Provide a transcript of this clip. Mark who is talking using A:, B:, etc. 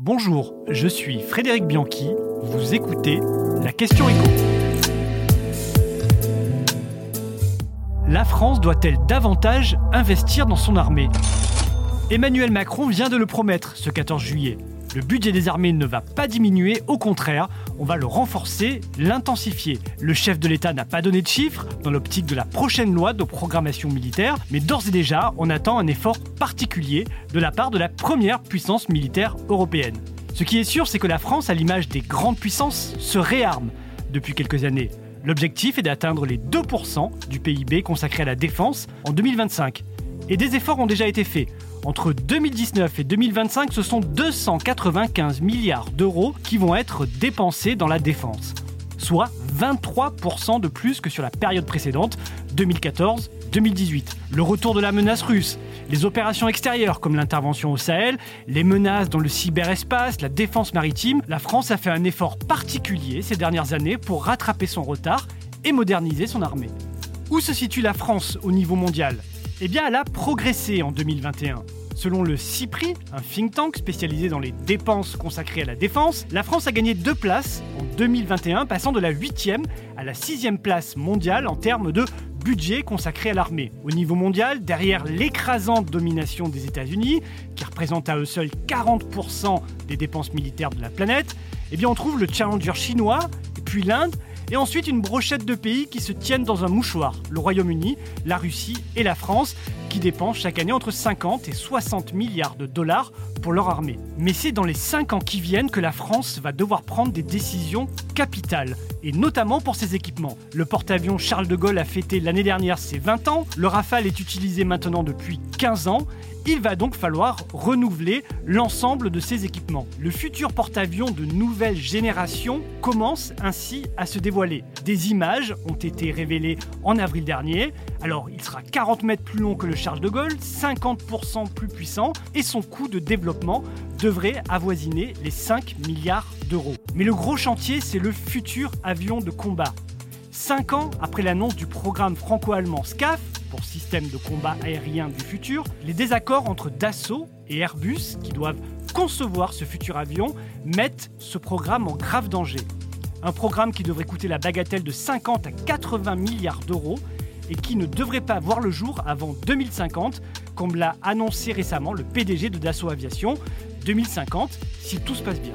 A: Bonjour, je suis Frédéric Bianchi, vous écoutez la question écho. La France doit-elle davantage investir dans son armée? Emmanuel Macron vient de le promettre ce 14 juillet. Le budget des armées ne va pas diminuer, au contraire, on va le renforcer, l'intensifier. Le chef de l'État n'a pas donné de chiffres dans l'optique de la prochaine loi de programmation militaire, mais d'ores et déjà, on attend un effort particulier de la part de la première puissance militaire européenne. Ce qui est sûr, c'est que la France, à l'image des grandes puissances, se réarme depuis quelques années. L'objectif est d'atteindre les 2% du PIB consacré à la défense en 2025. Et des efforts ont déjà été faits. Entre 2019 et 2025, ce sont 295 milliards d'euros qui vont être dépensés dans la défense, soit 23% de plus que sur la période précédente, 2014-2018. Le retour de la menace russe, les opérations extérieures comme l'intervention au Sahel, les menaces dans le cyberespace, la défense maritime, la France a fait un effort particulier ces dernières années pour rattraper son retard et moderniser son armée. Où se situe la France au niveau mondial? Eh bien, elle a progressé en 2021. Selon le CIPRI, un think tank spécialisé dans les dépenses consacrées à la défense, la France a gagné deux places en 2021, passant de la 8e à la 6e place mondiale en termes de budget consacré à l'armée. Au niveau mondial, derrière l'écrasante domination des États-Unis, qui représente à eux seuls 40% des dépenses militaires de la planète, eh bien on trouve le challenger chinois, puis l'Inde, et ensuite une brochette de pays qui se tiennent dans un mouchoir, le Royaume-Uni, la Russie et la France, qui dépensent chaque année entre 50 et 60 milliards de dollars pour leur armée. Mais c'est dans les 5 ans qui viennent que la France va devoir prendre des décisions capitales, et notamment pour ses équipements. Le porte-avions Charles de Gaulle a fêté l'année dernière ses 20 ans, le Rafale est utilisé maintenant depuis 15 ans, il va donc falloir renouveler l'ensemble de ces équipements. Le futur porte-avions de nouvelle génération commence ainsi à se dévoiler. Des images ont été révélées en avril dernier. Alors, il sera 40 mètres plus long que le Charles de Gaulle, 50% plus puissant et son coût de développement devrait avoisiner les 5 milliards d'euros. Mais le gros chantier, c'est le futur avion de combat. Cinq ans après l'annonce du programme franco-allemand SCAF, pour système de combat aérien du futur, les désaccords entre Dassault et Airbus, qui doivent concevoir ce futur avion, mettent ce programme en grave danger. Un programme qui devrait coûter la bagatelle de 50 à 80 milliards d'euros et qui ne devrait pas voir le jour avant 2050, comme l'a annoncé récemment le PDG de Dassault Aviation. 2050, si tout se passe bien.